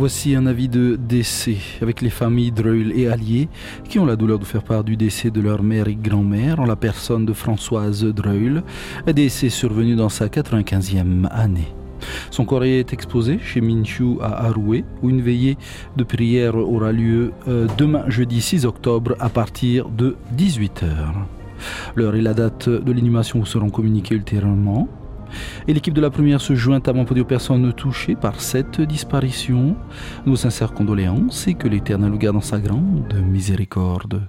Voici un avis de décès avec les familles Dreul et Allier qui ont la douleur de faire part du décès de leur mère et grand-mère en la personne de Françoise Dreul, un décès survenu dans sa 95e année. Son corps est exposé chez Minchu à Aroué, où une veillée de prière aura lieu euh, demain jeudi 6 octobre à partir de 18h. L'heure et la date de l'inhumation seront communiquées ultérieurement. Et l'équipe de la première se joint à mon aux personnes touchées par cette disparition. Nos sincères condoléances et que l'Éternel nous garde dans sa grande miséricorde.